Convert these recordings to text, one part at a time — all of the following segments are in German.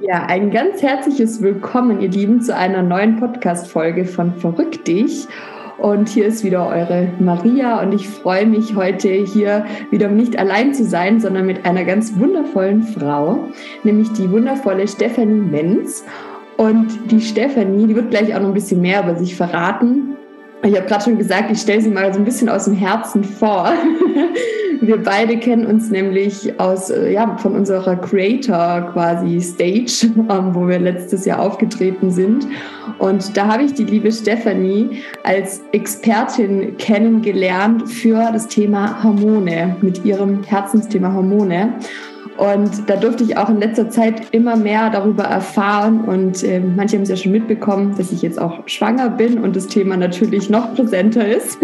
Ja, ein ganz herzliches Willkommen, ihr Lieben, zu einer neuen Podcast-Folge von Verrückt dich. Und hier ist wieder eure Maria und ich freue mich heute hier wieder nicht allein zu sein, sondern mit einer ganz wundervollen Frau, nämlich die wundervolle Stephanie Menz. Und die Stephanie, die wird gleich auch noch ein bisschen mehr über sich verraten. Ich habe gerade schon gesagt, ich stelle sie mal so ein bisschen aus dem Herzen vor. Wir beide kennen uns nämlich aus, äh, ja, von unserer Creator quasi Stage, ähm, wo wir letztes Jahr aufgetreten sind. Und da habe ich die liebe Stephanie als Expertin kennengelernt für das Thema Hormone, mit ihrem Herzensthema Hormone. Und da durfte ich auch in letzter Zeit immer mehr darüber erfahren. Und äh, manche haben es ja schon mitbekommen, dass ich jetzt auch schwanger bin und das Thema natürlich noch präsenter ist.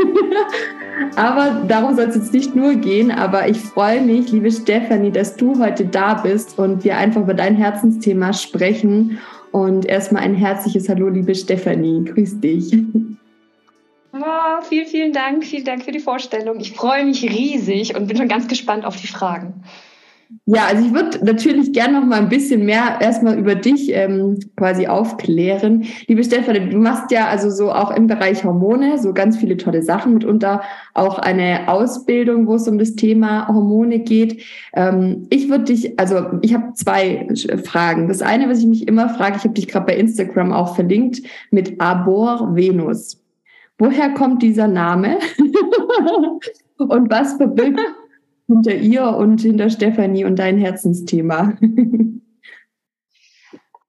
aber darum soll es jetzt nicht nur gehen. Aber ich freue mich, liebe Stefanie, dass du heute da bist und wir einfach über dein Herzensthema sprechen. Und erstmal ein herzliches Hallo, liebe Stefanie. Grüß dich. Oh, vielen, vielen Dank. Vielen Dank für die Vorstellung. Ich freue mich riesig und bin schon ganz gespannt auf die Fragen. Ja, also ich würde natürlich gerne noch mal ein bisschen mehr erstmal über dich ähm, quasi aufklären. Liebe Stefanie, du machst ja also so auch im Bereich Hormone so ganz viele tolle Sachen, mitunter auch eine Ausbildung, wo es um das Thema Hormone geht. Ähm, ich würde dich, also ich habe zwei Fragen. Das eine, was ich mich immer frage, ich habe dich gerade bei Instagram auch verlinkt mit Abor Venus. Woher kommt dieser Name? Und was verbirgt hinter ihr und hinter Stefanie und dein Herzensthema?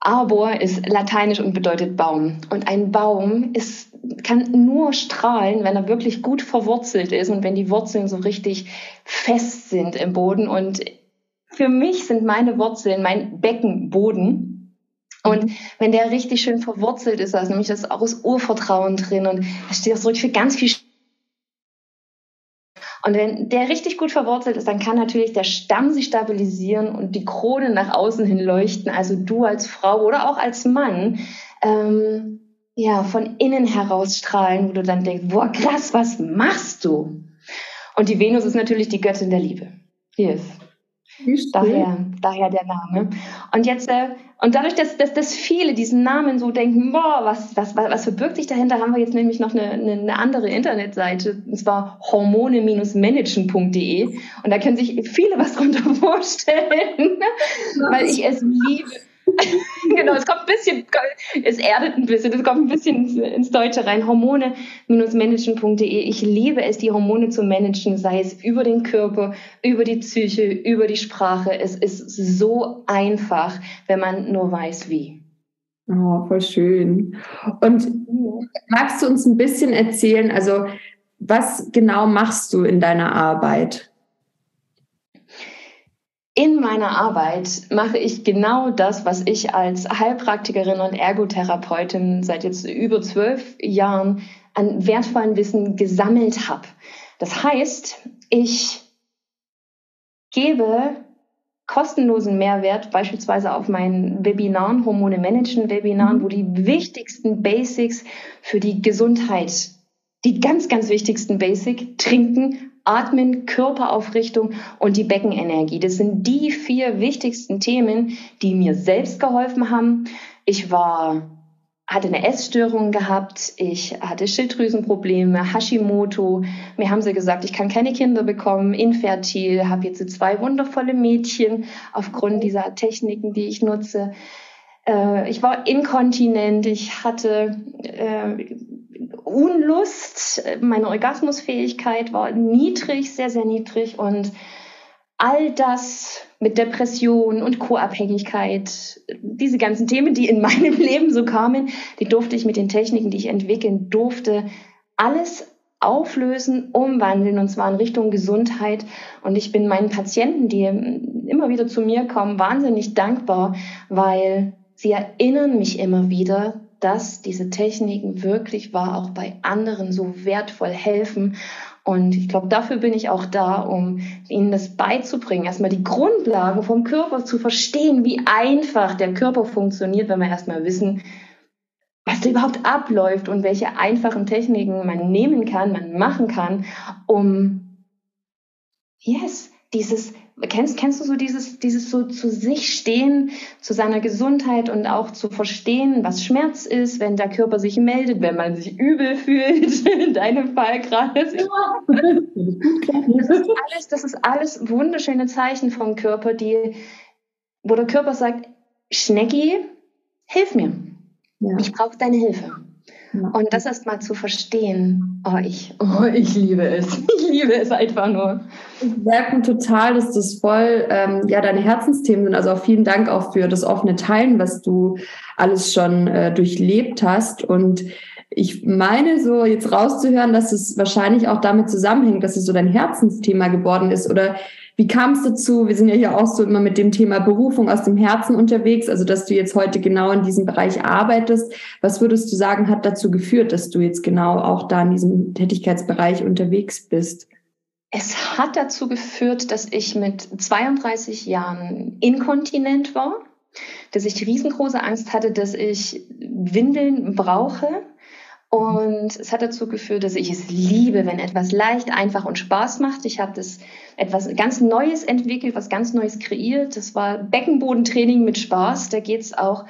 Arbor ist lateinisch und bedeutet Baum. Und ein Baum ist, kann nur strahlen, wenn er wirklich gut verwurzelt ist und wenn die Wurzeln so richtig fest sind im Boden. Und für mich sind meine Wurzeln mein Beckenboden. Und wenn der richtig schön verwurzelt ist, also nämlich das auch das Urvertrauen drin und da steht auch so für ganz viel und wenn der richtig gut verwurzelt ist, dann kann natürlich der Stamm sich stabilisieren und die Krone nach außen hin leuchten. Also du als Frau oder auch als Mann, ähm, ja, von innen heraus strahlen, wo du dann denkst, boah, krass, was machst du? Und die Venus ist natürlich die Göttin der Liebe. Hier ist. Daher, daher der Name. Und jetzt, äh, und dadurch, dass, dass, dass viele diesen Namen so denken, boah, was, was, was verbirgt sich dahinter, haben wir jetzt nämlich noch eine, eine, eine andere Internetseite, und zwar hormone-managen.de. Und da können sich viele was drunter vorstellen, weil ich es liebe genau, es kommt ein bisschen, es erdet ein bisschen, es kommt ein bisschen ins Deutsche rein. Hormone-managen.de. Ich liebe es, die Hormone zu managen, sei es über den Körper, über die Psyche, über die Sprache. Es ist so einfach, wenn man nur weiß, wie. Oh, voll schön. Und magst du uns ein bisschen erzählen, also was genau machst du in deiner Arbeit? In meiner Arbeit mache ich genau das, was ich als Heilpraktikerin und Ergotherapeutin seit jetzt über zwölf Jahren an wertvollen Wissen gesammelt habe. Das heißt, ich gebe kostenlosen Mehrwert, beispielsweise auf meinen Webinaren, Hormone Managen Webinaren, wo die wichtigsten Basics für die Gesundheit, die ganz, ganz wichtigsten Basic, trinken, Atmen, Körperaufrichtung und die Beckenenergie. Das sind die vier wichtigsten Themen, die mir selbst geholfen haben. Ich war hatte eine Essstörung gehabt, ich hatte Schilddrüsenprobleme, Hashimoto. Mir haben sie gesagt, ich kann keine Kinder bekommen, infertil, habe jetzt zwei wundervolle Mädchen aufgrund dieser Techniken, die ich nutze. Äh, ich war inkontinent, ich hatte äh, Unlust, meine Orgasmusfähigkeit war niedrig, sehr, sehr niedrig und all das mit Depression und Co-Abhängigkeit, diese ganzen Themen, die in meinem Leben so kamen, die durfte ich mit den Techniken, die ich entwickeln durfte, alles auflösen, umwandeln und zwar in Richtung Gesundheit. Und ich bin meinen Patienten, die immer wieder zu mir kommen, wahnsinnig dankbar, weil sie erinnern mich immer wieder dass diese Techniken wirklich wahr auch bei anderen so wertvoll helfen. Und ich glaube, dafür bin ich auch da, um ihnen das beizubringen, erstmal die Grundlagen vom Körper zu verstehen, wie einfach der Körper funktioniert, wenn wir erstmal wissen, was da überhaupt abläuft und welche einfachen Techniken man nehmen kann, man machen kann, um, yes, dieses kennst, kennst du so dieses, dieses so zu sich stehen, zu seiner Gesundheit und auch zu verstehen, was Schmerz ist, wenn der Körper sich meldet, wenn man sich übel fühlt, in deinem Fall gerade. Das ist alles, das ist alles wunderschöne Zeichen vom Körper, die, wo der Körper sagt, Schnecki, hilf mir. Ja. Ich brauche deine Hilfe. Und das erst mal zu verstehen, oh ich, oh, ich liebe es. Ich liebe es einfach nur. Ich merke total, dass das voll ähm, ja deine Herzensthemen sind. Also auch vielen Dank auch für das offene Teilen, was du alles schon äh, durchlebt hast. Und ich meine so jetzt rauszuhören, dass es wahrscheinlich auch damit zusammenhängt, dass es so dein Herzensthema geworden ist. Oder wie kam es dazu? Wir sind ja hier auch so immer mit dem Thema Berufung aus dem Herzen unterwegs, also dass du jetzt heute genau in diesem Bereich arbeitest. Was würdest du sagen, hat dazu geführt, dass du jetzt genau auch da in diesem Tätigkeitsbereich unterwegs bist? Es hat dazu geführt, dass ich mit 32 Jahren inkontinent war, dass ich riesengroße Angst hatte, dass ich Windeln brauche und es hat dazu geführt, dass ich es liebe, wenn etwas leicht, einfach und Spaß macht. Ich habe das etwas ganz Neues entwickelt, was ganz Neues kreiert. Das war Beckenbodentraining mit Spaß. Da geht es auch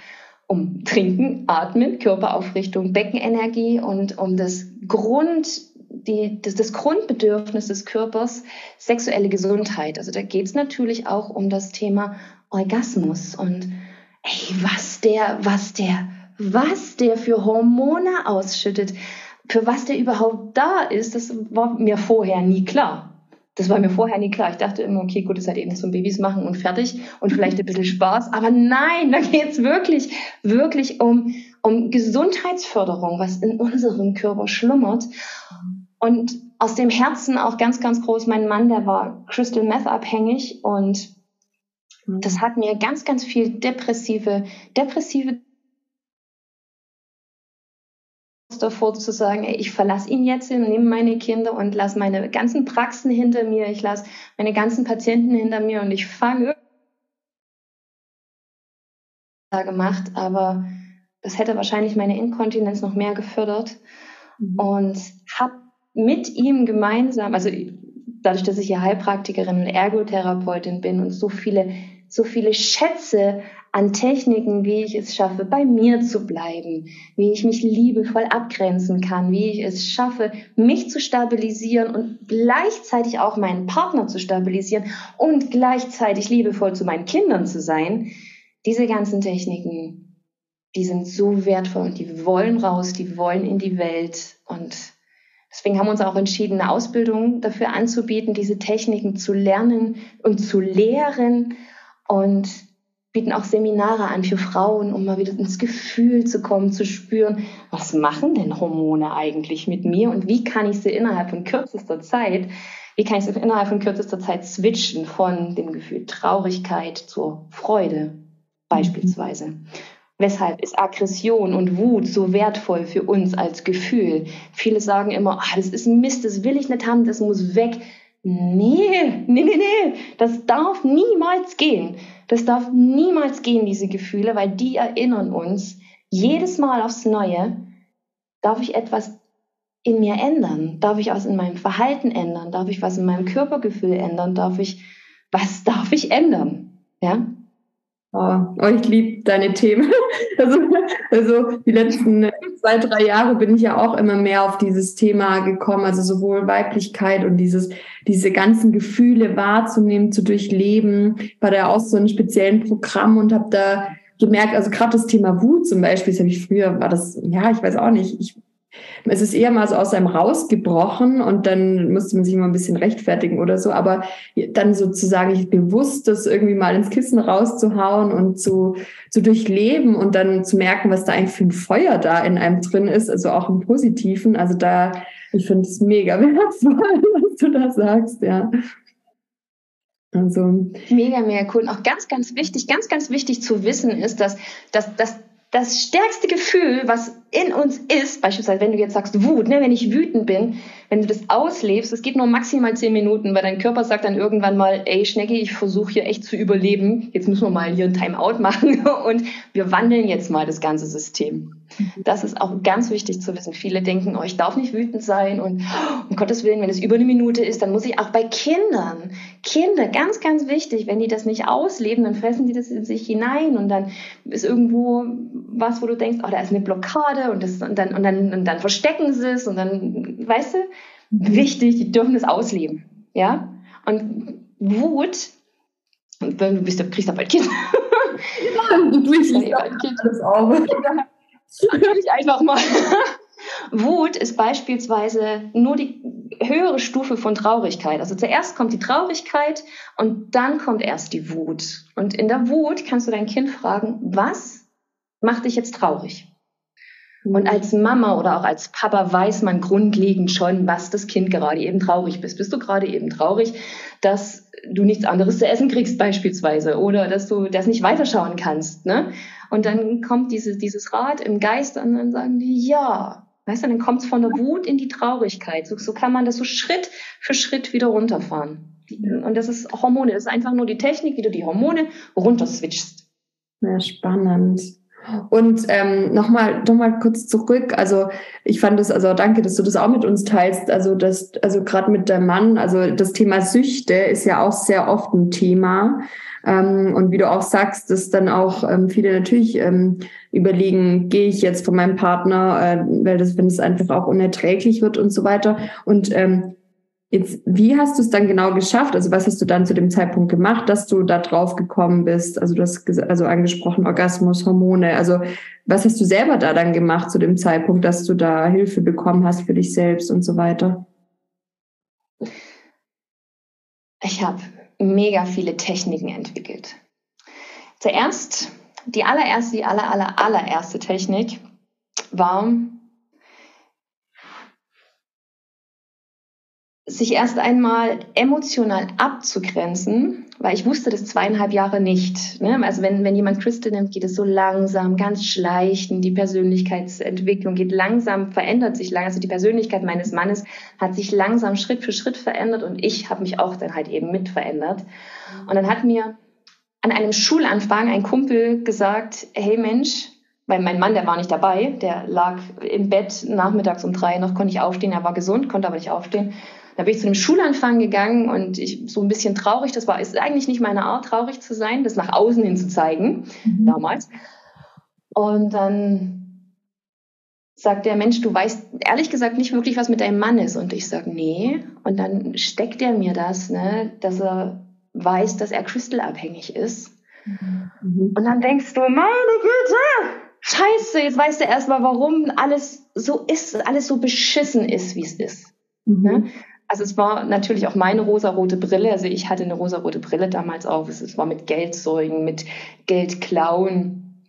um Trinken, Atmen, Körperaufrichtung, Beckenenergie und um das Grund, die, das, das Grundbedürfnis des Körpers, sexuelle Gesundheit. Also da geht es natürlich auch um das Thema Orgasmus und ey, was der, was der was der für Hormone ausschüttet, für was der überhaupt da ist, das war mir vorher nie klar. Das war mir vorher nie klar. Ich dachte immer, okay, gut, das halt eben zum Babys machen und fertig und vielleicht ein bisschen Spaß. Aber nein, da geht's wirklich, wirklich um, um Gesundheitsförderung, was in unserem Körper schlummert. Und aus dem Herzen auch ganz, ganz groß. Mein Mann, der war Crystal Meth abhängig und das hat mir ganz, ganz viel depressive, depressive davor zu sagen, ey, ich verlasse ihn jetzt, nehme meine Kinder und lasse meine ganzen Praxen hinter mir, ich lasse meine ganzen Patienten hinter mir und ich fange gemacht, aber das hätte wahrscheinlich meine Inkontinenz noch mehr gefördert mhm. und habe mit ihm gemeinsam, also dadurch, dass ich ja Heilpraktikerin und Ergotherapeutin bin und so viele so viele Schätze an Techniken, wie ich es schaffe, bei mir zu bleiben, wie ich mich liebevoll abgrenzen kann, wie ich es schaffe, mich zu stabilisieren und gleichzeitig auch meinen Partner zu stabilisieren und gleichzeitig liebevoll zu meinen Kindern zu sein. Diese ganzen Techniken, die sind so wertvoll und die wollen raus, die wollen in die Welt und Deswegen haben wir uns auch entschieden, eine Ausbildung dafür anzubieten, diese Techniken zu lernen und zu lehren und bieten auch Seminare an für Frauen, um mal wieder ins Gefühl zu kommen, zu spüren, was machen denn Hormone eigentlich mit mir und wie kann ich sie innerhalb von kürzester Zeit, wie kann ich sie innerhalb von kürzester Zeit switchen von dem Gefühl Traurigkeit zur Freude beispielsweise. Weshalb ist Aggression und Wut so wertvoll für uns als Gefühl? Viele sagen immer, ah, das ist Mist, das will ich nicht haben, das muss weg. Nee, nee, nee, nee, das darf niemals gehen. Das darf niemals gehen, diese Gefühle, weil die erinnern uns jedes Mal aufs Neue, darf ich etwas in mir ändern? Darf ich was in meinem Verhalten ändern? Darf ich was in meinem Körpergefühl ändern? Darf ich, was darf ich ändern? Ja? Oh, oh ich liebe deine Themen. Also, also die letzten zwei, drei Jahre bin ich ja auch immer mehr auf dieses Thema gekommen, also sowohl Weiblichkeit und dieses, diese ganzen Gefühle wahrzunehmen, zu durchleben. War da auch so einem speziellen Programm und habe da gemerkt, also gerade das Thema Wut zum Beispiel, das habe ich früher, war das, ja, ich weiß auch nicht, ich es ist eher mal so aus einem rausgebrochen und dann musste man sich mal ein bisschen rechtfertigen oder so. Aber dann sozusagen bewusst das irgendwie mal ins Kissen rauszuhauen und zu, zu durchleben und dann zu merken, was da eigentlich für ein Feuer da in einem drin ist, also auch im Positiven. Also da, ich finde es mega wertvoll, was du da sagst, ja. Also. Mega, mega cool. Und auch ganz, ganz wichtig, ganz, ganz wichtig zu wissen ist, dass, dass, dass das stärkste Gefühl, was in uns ist, beispielsweise wenn du jetzt sagst Wut, ne, wenn ich wütend bin, wenn du das auslebst, es geht nur maximal zehn Minuten, weil dein Körper sagt dann irgendwann mal, ey Schnecki, ich versuche hier echt zu überleben, jetzt müssen wir mal hier ein Timeout machen und wir wandeln jetzt mal das ganze System. Das ist auch ganz wichtig zu wissen. Viele denken, oh, ich darf nicht wütend sein und um Gottes Willen, wenn es über eine Minute ist, dann muss ich auch bei Kindern, Kinder, ganz, ganz wichtig, wenn die das nicht ausleben, dann fressen die das in sich hinein und dann ist irgendwo was, wo du denkst, oh, da ist eine Blockade und, das, und, dann, und, dann, und dann verstecken sie es und dann, weißt du, mhm. wichtig, die dürfen es ausleben. Ja? Und Wut, und du bist, kriegst da bald Kind. Ja, du kriegst bald Kind. Das auch. ich einfach mal. Wut ist beispielsweise nur die höhere Stufe von Traurigkeit. Also zuerst kommt die Traurigkeit und dann kommt erst die Wut. Und in der Wut kannst du dein Kind fragen, was macht dich jetzt traurig? Und als Mama oder auch als Papa weiß man grundlegend schon, was das Kind gerade eben traurig bist. Bist du gerade eben traurig, dass du nichts anderes zu essen kriegst beispielsweise oder dass du das nicht weiterschauen kannst. Ne? Und dann kommt diese, dieses Rad im Geist und dann sagen die, ja. Weißt du, dann kommt es von der Wut in die Traurigkeit. So, so kann man das so Schritt für Schritt wieder runterfahren. Und das ist Hormone. Das ist einfach nur die Technik, wie du die Hormone runterswitchst. Ja, spannend. Und ähm, nochmal noch mal kurz zurück. Also ich fand es, also danke, dass du das auch mit uns teilst. Also das, also gerade mit deinem Mann, also das Thema Süchte ist ja auch sehr oft ein Thema. Ähm, und wie du auch sagst, dass dann auch ähm, viele natürlich ähm, überlegen, gehe ich jetzt von meinem Partner, äh, weil das, wenn es einfach auch unerträglich wird und so weiter. Und ähm, Jetzt, wie hast du es dann genau geschafft? Also was hast du dann zu dem Zeitpunkt gemacht, dass du da drauf gekommen bist? Also du hast also angesprochen Orgasmus, Hormone. Also was hast du selber da dann gemacht zu dem Zeitpunkt, dass du da Hilfe bekommen hast für dich selbst und so weiter? Ich habe mega viele Techniken entwickelt. Zuerst, die allererste, die aller, aller, allererste Technik war, sich erst einmal emotional abzugrenzen, weil ich wusste das zweieinhalb Jahre nicht. Ne? Also wenn, wenn jemand Crystal nimmt, geht es so langsam, ganz schleichend. Die Persönlichkeitsentwicklung geht langsam, verändert sich langsam. Also die Persönlichkeit meines Mannes hat sich langsam Schritt für Schritt verändert und ich habe mich auch dann halt eben mit verändert. Und dann hat mir an einem Schulanfang ein Kumpel gesagt, hey Mensch, weil mein Mann, der war nicht dabei, der lag im Bett nachmittags um drei, noch konnte ich aufstehen, er war gesund, konnte aber nicht aufstehen. Da bin ich zu einem Schulanfang gegangen und ich so ein bisschen traurig. Das war ist eigentlich nicht meine Art, traurig zu sein, das nach außen hin zu zeigen mhm. damals. Und dann sagt der Mensch, du weißt ehrlich gesagt nicht wirklich, was mit deinem Mann ist. Und ich sage, nee. Und dann steckt er mir das, ne, dass er weiß, dass er crystalabhängig ist. Mhm. Und dann denkst du, meine Güte, scheiße, jetzt weißt du erstmal, warum alles so ist, alles so beschissen ist, wie es ist. Mhm. Ne? Also es war natürlich auch meine rosarote Brille. Also ich hatte eine rosarote Brille damals auf. Es war mit Geldsäugen, mit Geldklauen,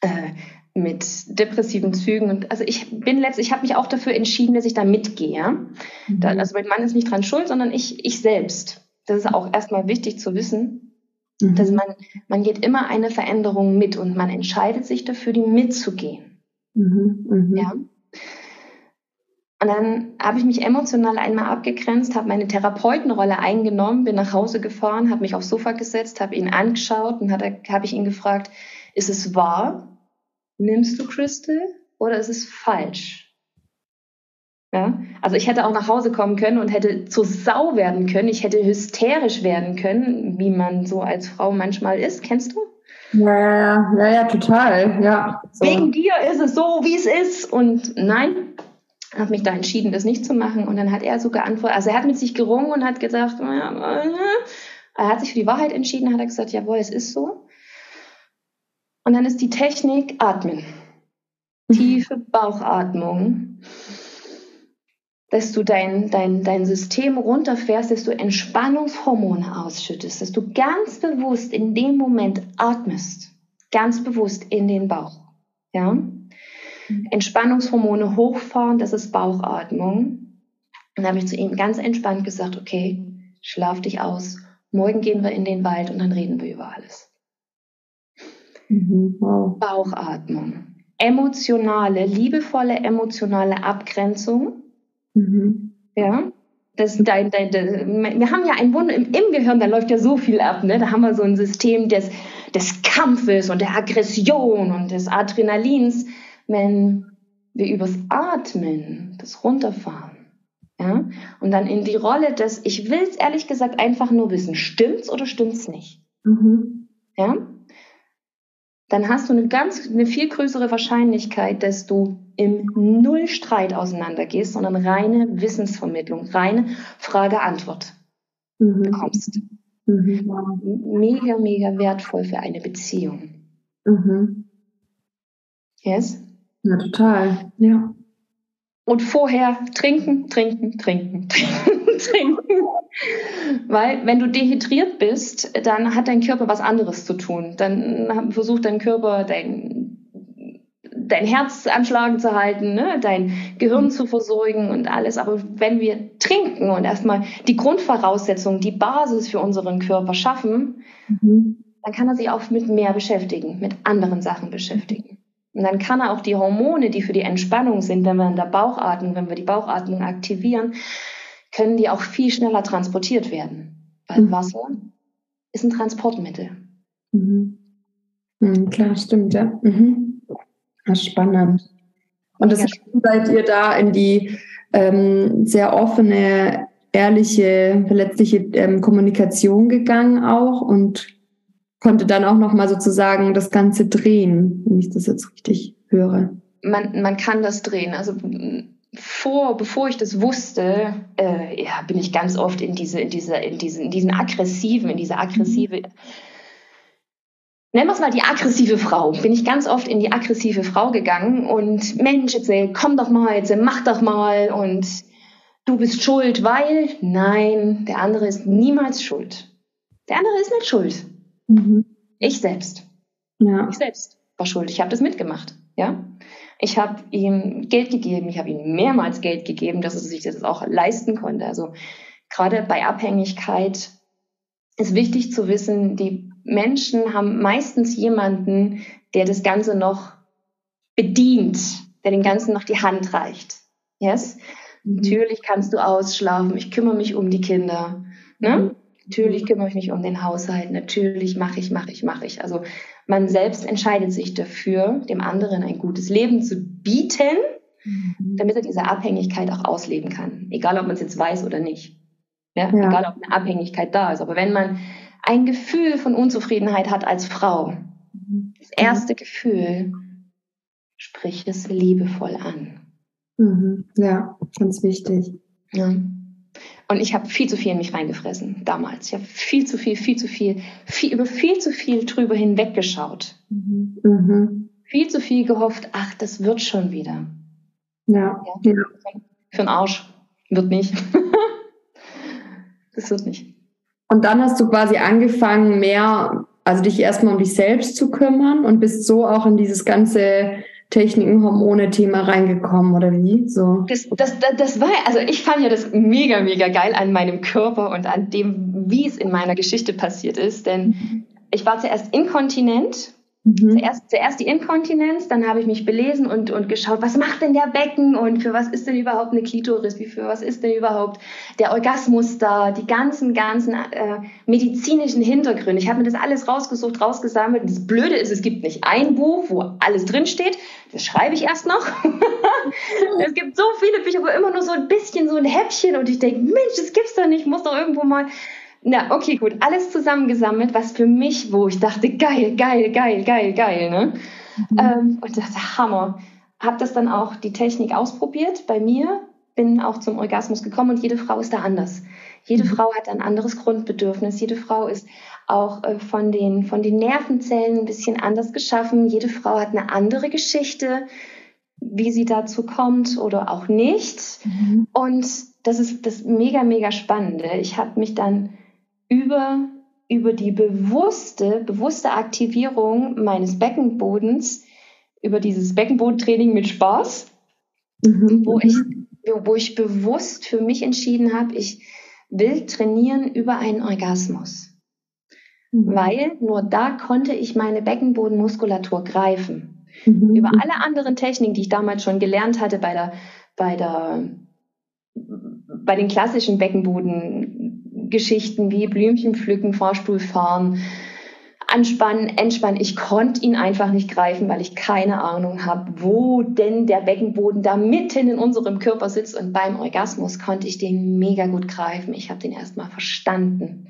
äh, mit depressiven Zügen. Und also ich bin letztlich, ich habe mich auch dafür entschieden, dass ich da mitgehe. Mhm. Da, also mein Mann ist nicht dran schuld, sondern ich, ich selbst. Das ist auch erstmal wichtig zu wissen, mhm. dass man, man geht immer eine Veränderung mit und man entscheidet sich dafür, die mitzugehen. Mhm. mhm. Ja. Und dann habe ich mich emotional einmal abgegrenzt, habe meine Therapeutenrolle eingenommen, bin nach Hause gefahren, habe mich aufs Sofa gesetzt, habe ihn angeschaut und habe ich ihn gefragt, ist es wahr? Nimmst du Crystal oder ist es falsch? Ja, also ich hätte auch nach Hause kommen können und hätte zur Sau werden können. Ich hätte hysterisch werden können, wie man so als Frau manchmal ist. Kennst du? Ja, ja, ja, ja, total. Ja. So. Wegen dir ist es so, wie es ist. Und nein, habe mich da entschieden, das nicht zu machen. Und dann hat er so geantwortet, also er hat mit sich gerungen und hat gesagt, er hat sich für die Wahrheit entschieden, hat er gesagt, jawohl, es ist so. Und dann ist die Technik Atmen. Tiefe Bauchatmung. Dass du dein, dein, dein System runterfährst, dass du Entspannungshormone ausschüttest, dass du ganz bewusst in dem Moment atmest. Ganz bewusst in den Bauch. Ja? Entspannungshormone hochfahren, das ist Bauchatmung. Und dann habe ich zu ihm ganz entspannt gesagt, okay, schlaf dich aus. Morgen gehen wir in den Wald und dann reden wir über alles. Mhm, wow. Bauchatmung. Emotionale, liebevolle emotionale Abgrenzung. Mhm. Ja. Das, dein, dein, dein, wir haben ja ein Wunder im, im, Gehirn, da läuft ja so viel ab. Ne? Da haben wir so ein System des, des Kampfes und der Aggression und des Adrenalins. Wenn wir übers Atmen das runterfahren, ja, und dann in die Rolle des, ich will es ehrlich gesagt einfach nur wissen, stimmt's oder stimmt's nicht? Mhm. Ja, dann hast du eine ganz, eine viel größere Wahrscheinlichkeit, dass du im Nullstreit auseinandergehst, sondern reine Wissensvermittlung, reine Frage-Antwort mhm. bekommst. Mhm. Mega, mega wertvoll für eine Beziehung. Mhm. Yes? Ja, total. Ja. Und vorher trinken, trinken, trinken, trinken, trinken. Weil wenn du dehydriert bist, dann hat dein Körper was anderes zu tun. Dann versucht dein Körper dein, dein Herz anschlagen zu halten, ne? dein Gehirn zu versorgen und alles. Aber wenn wir trinken und erstmal die Grundvoraussetzung, die Basis für unseren Körper schaffen, mhm. dann kann er sich auch mit mehr beschäftigen, mit anderen Sachen beschäftigen. Und dann kann er auch die Hormone, die für die Entspannung sind, wenn wir in der Bauchatmung, wenn wir die Bauchatmung aktivieren, können die auch viel schneller transportiert werden. Weil mhm. Wasser ist ein Transportmittel. Mhm. Mhm, klar, stimmt, ja. Mhm. Das ist spannend. Und das seid ihr da in die ähm, sehr offene, ehrliche, verletzliche ähm, Kommunikation gegangen auch und konnte dann auch nochmal sozusagen das Ganze drehen, wenn ich das jetzt richtig höre. Man, man kann das drehen. Also vor, bevor ich das wusste, äh, ja, bin ich ganz oft in diese, in diese, in diesen, in diesen aggressiven, in diese aggressive, nennen wir es mal die aggressive Frau, bin ich ganz oft in die aggressive Frau gegangen und Mensch, jetzt ey, komm doch mal, jetzt mach doch mal und du bist schuld, weil, nein, der andere ist niemals schuld. Der andere ist nicht schuld. Mhm. Ich selbst. Ja. Ich selbst war schuld. Ich habe das mitgemacht. Ja. Ich habe ihm Geld gegeben. Ich habe ihm mehrmals Geld gegeben, dass er sich das auch leisten konnte. Also gerade bei Abhängigkeit ist wichtig zu wissen, die Menschen haben meistens jemanden, der das Ganze noch bedient, der den Ganzen noch die Hand reicht. Yes? Mhm. Natürlich kannst du ausschlafen. Ich kümmere mich um die Kinder. Ne? Mhm. Natürlich kümmere ich mich um den Haushalt. Natürlich mache ich, mache ich, mache ich. Also man selbst entscheidet sich dafür, dem anderen ein gutes Leben zu bieten, mhm. damit er diese Abhängigkeit auch ausleben kann. Egal, ob man es jetzt weiß oder nicht. Ja? ja? Egal, ob eine Abhängigkeit da ist. Aber wenn man ein Gefühl von Unzufriedenheit hat als Frau, mhm. das erste Gefühl, sprich es liebevoll an. Mhm. Ja, ganz wichtig. Ja. Und ich habe viel zu viel in mich reingefressen damals. Ich habe viel zu viel, viel zu viel, viel, über viel zu viel drüber hinweggeschaut. Mhm. Viel zu viel gehofft, ach, das wird schon wieder. Ja. ja. ja. Für einen Arsch. Wird nicht. das wird nicht. Und dann hast du quasi angefangen, mehr, also dich erstmal um dich selbst zu kümmern und bist so auch in dieses ganze Techniken, Hormone-Thema reingekommen oder wie? So. Das, das, das, das war, also ich fand ja das mega, mega geil an meinem Körper und an dem, wie es in meiner Geschichte passiert ist. Denn mhm. ich war zuerst inkontinent Mhm. Zuerst, zuerst die Inkontinenz, dann habe ich mich belesen und, und geschaut, was macht denn der Becken und für was ist denn überhaupt eine Klitoris, wie für was ist denn überhaupt der Orgasmus da, die ganzen, ganzen äh, medizinischen Hintergründe. Ich habe mir das alles rausgesucht, rausgesammelt. Das Blöde ist, es gibt nicht ein Buch, wo alles drinsteht. Das schreibe ich erst noch. es gibt so viele Bücher, aber immer nur so ein bisschen, so ein Häppchen und ich denke, Mensch, das gibt's doch nicht, muss doch irgendwo mal na, okay, gut. Alles zusammengesammelt, was für mich, wo ich dachte, geil, geil, geil, geil, geil, ne? Mhm. Ähm, und dachte, Hammer. Hab das dann auch die Technik ausprobiert bei mir, bin auch zum Orgasmus gekommen und jede Frau ist da anders. Jede mhm. Frau hat ein anderes Grundbedürfnis. Jede Frau ist auch äh, von, den, von den Nervenzellen ein bisschen anders geschaffen. Jede Frau hat eine andere Geschichte, wie sie dazu kommt oder auch nicht. Mhm. Und das ist das mega, mega Spannende. Ich habe mich dann über, über die bewusste, bewusste Aktivierung meines Beckenbodens, über dieses Beckenbodentraining mit Spaß, mhm. wo, ich, wo ich bewusst für mich entschieden habe, ich will trainieren über einen Orgasmus. Mhm. Weil nur da konnte ich meine Beckenbodenmuskulatur greifen. Mhm. Über alle anderen Techniken, die ich damals schon gelernt hatte bei der, bei der, bei den klassischen Beckenboden Geschichten wie Blümchen pflücken, Fahrstuhl fahren, anspannen, entspannen. Ich konnte ihn einfach nicht greifen, weil ich keine Ahnung habe, wo denn der Beckenboden da mitten in unserem Körper sitzt. Und beim Orgasmus konnte ich den mega gut greifen. Ich habe den erstmal verstanden.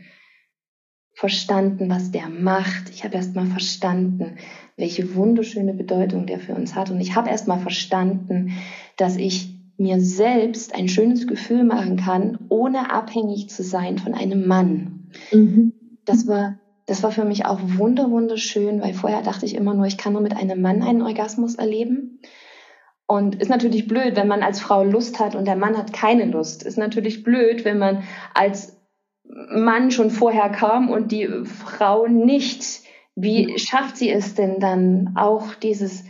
Verstanden, was der macht. Ich habe erstmal verstanden, welche wunderschöne Bedeutung der für uns hat. Und ich habe erstmal verstanden, dass ich mir selbst ein schönes Gefühl machen kann, ohne abhängig zu sein von einem Mann. Mhm. Das war das war für mich auch wunder, wunderschön, weil vorher dachte ich immer nur, ich kann nur mit einem Mann einen Orgasmus erleben. Und ist natürlich blöd, wenn man als Frau Lust hat und der Mann hat keine Lust. Ist natürlich blöd, wenn man als Mann schon vorher kam und die Frau nicht. Wie schafft sie es denn dann auch dieses,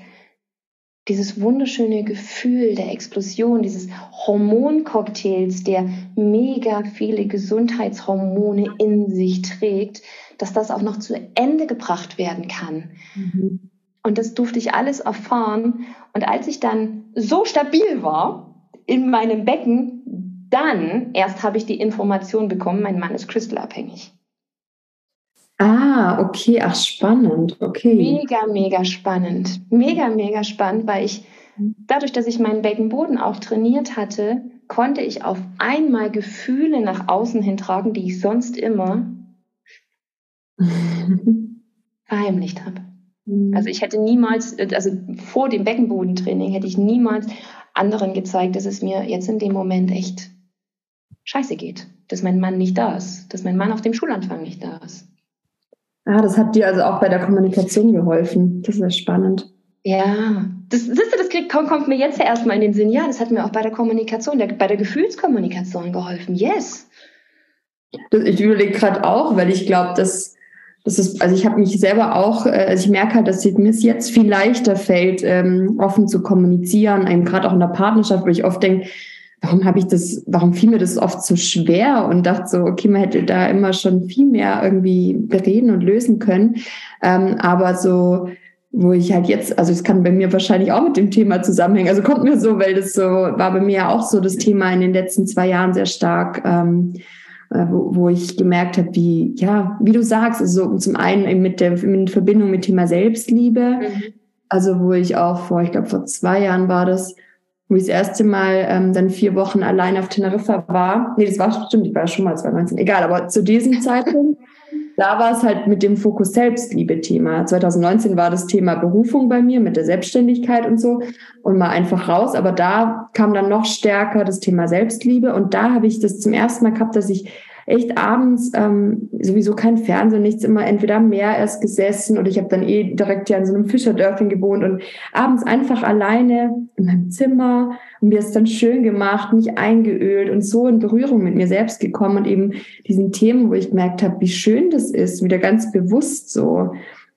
dieses wunderschöne Gefühl der Explosion, dieses Hormoncocktails, der mega viele Gesundheitshormone in sich trägt, dass das auch noch zu Ende gebracht werden kann. Mhm. Und das durfte ich alles erfahren. Und als ich dann so stabil war in meinem Becken, dann erst habe ich die Information bekommen, mein Mann ist crystalabhängig. Ah, okay, ach spannend, okay. Mega, mega spannend. Mega, mega spannend, weil ich dadurch, dass ich meinen Beckenboden auch trainiert hatte, konnte ich auf einmal Gefühle nach außen hin tragen, die ich sonst immer verheimlicht habe. Mhm. Also ich hätte niemals, also vor dem Beckenbodentraining hätte ich niemals anderen gezeigt, dass es mir jetzt in dem Moment echt scheiße geht. Dass mein Mann nicht da ist. Dass mein Mann auf dem Schulanfang nicht da ist. Ah, das hat dir also auch bei der Kommunikation geholfen. Das ist spannend. Ja, das, das, das kommt, kommt mir jetzt ja erstmal in den Sinn. Ja, das hat mir auch bei der Kommunikation, der, bei der Gefühlskommunikation geholfen. Yes. Das, ich überlege gerade auch, weil ich glaube, dass das ist, also ich habe mich selber auch, äh, also ich merke halt, dass mir es jetzt viel leichter fällt, ähm, offen zu kommunizieren, eben gerade auch in der Partnerschaft, wo ich oft denke, warum habe ich das, warum fiel mir das oft so schwer und dachte so, okay, man hätte da immer schon viel mehr irgendwie bereden und lösen können. Ähm, aber so, wo ich halt jetzt, also es kann bei mir wahrscheinlich auch mit dem Thema zusammenhängen. Also kommt mir so, weil das so war bei mir ja auch so das Thema in den letzten zwei Jahren sehr stark. Ähm, äh, wo, wo ich gemerkt habe, wie, ja, wie du sagst, also zum einen mit der in Verbindung mit Thema Selbstliebe, mhm. also wo ich auch vor, ich glaube vor zwei Jahren war das, wo ich das erste Mal ähm, dann vier Wochen allein auf Teneriffa war. Nee, das war stimmt, ich war schon mal 2019, egal, aber zu diesem Zeitpunkt, da war es halt mit dem Fokus Selbstliebe-Thema. 2019 war das Thema Berufung bei mir mit der Selbstständigkeit und so und mal einfach raus. Aber da kam dann noch stärker das Thema Selbstliebe und da habe ich das zum ersten Mal gehabt, dass ich echt abends ähm, sowieso kein Fernsehen, nichts immer entweder am Meer erst gesessen oder ich habe dann eh direkt ja in so einem Fischerdörfchen gewohnt und abends einfach alleine in meinem Zimmer und mir ist dann schön gemacht, mich eingeölt und so in Berührung mit mir selbst gekommen und eben diesen Themen, wo ich gemerkt habe, wie schön das ist, wieder ganz bewusst so.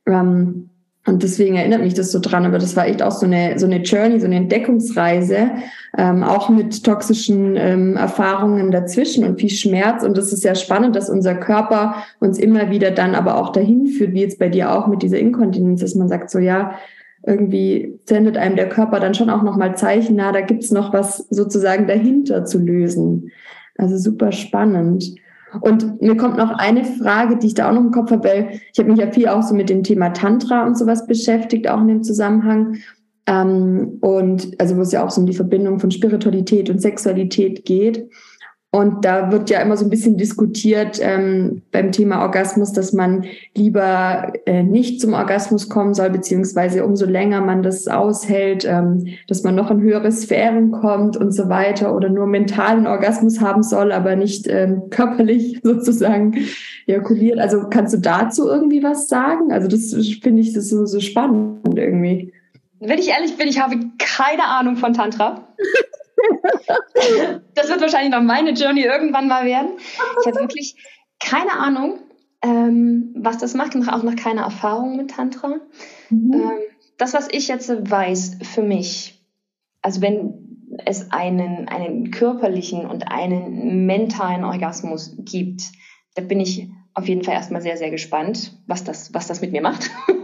Ähm, und deswegen erinnert mich das so dran, aber das war echt auch so eine, so eine Journey, so eine Entdeckungsreise, ähm, auch mit toxischen ähm, Erfahrungen dazwischen und viel Schmerz. Und das ist sehr spannend, dass unser Körper uns immer wieder dann aber auch dahin führt, wie jetzt bei dir auch mit dieser Inkontinenz, dass man sagt, so ja, irgendwie sendet einem der Körper dann schon auch nochmal Zeichen, na, da gibt's noch was sozusagen dahinter zu lösen. Also super spannend. Und mir kommt noch eine Frage, die ich da auch noch im Kopf habe, weil ich habe mich ja viel auch so mit dem Thema Tantra und sowas beschäftigt, auch in dem Zusammenhang. Ähm, und also wo es ja auch so um die Verbindung von Spiritualität und Sexualität geht. Und da wird ja immer so ein bisschen diskutiert ähm, beim Thema Orgasmus, dass man lieber äh, nicht zum Orgasmus kommen soll, beziehungsweise umso länger man das aushält, ähm, dass man noch in höhere Sphären kommt und so weiter oder nur mentalen Orgasmus haben soll, aber nicht ähm, körperlich sozusagen ejakuliert. Also kannst du dazu irgendwie was sagen? Also das finde ich das so, so spannend irgendwie. Wenn ich ehrlich bin, ich habe keine Ahnung von Tantra. das wird wahrscheinlich noch meine Journey irgendwann mal werden. Ich habe wirklich keine Ahnung, ähm, was das macht und auch noch keine Erfahrung mit Tantra. Mhm. Ähm, das, was ich jetzt weiß für mich, also wenn es einen, einen körperlichen und einen mentalen Orgasmus gibt, da bin ich auf jeden Fall erstmal sehr, sehr gespannt, was das, was das mit mir macht.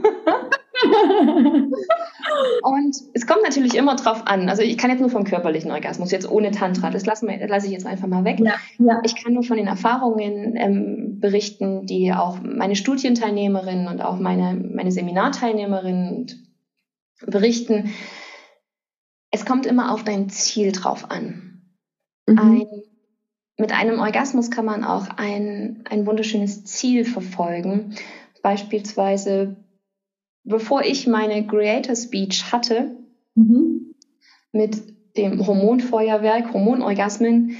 und es kommt natürlich immer drauf an. Also ich kann jetzt nur vom körperlichen Orgasmus, jetzt ohne Tantra, das lasse lass ich jetzt einfach mal weg. Ja, ja. Ich kann nur von den Erfahrungen ähm, berichten, die auch meine Studienteilnehmerinnen und auch meine, meine Seminarteilnehmerinnen berichten. Es kommt immer auf dein Ziel drauf an. Mhm. Ein, mit einem Orgasmus kann man auch ein, ein wunderschönes Ziel verfolgen. Beispielsweise bevor ich meine Creator Speech hatte, mhm. mit dem Hormonfeuerwerk, Hormonorgasmen,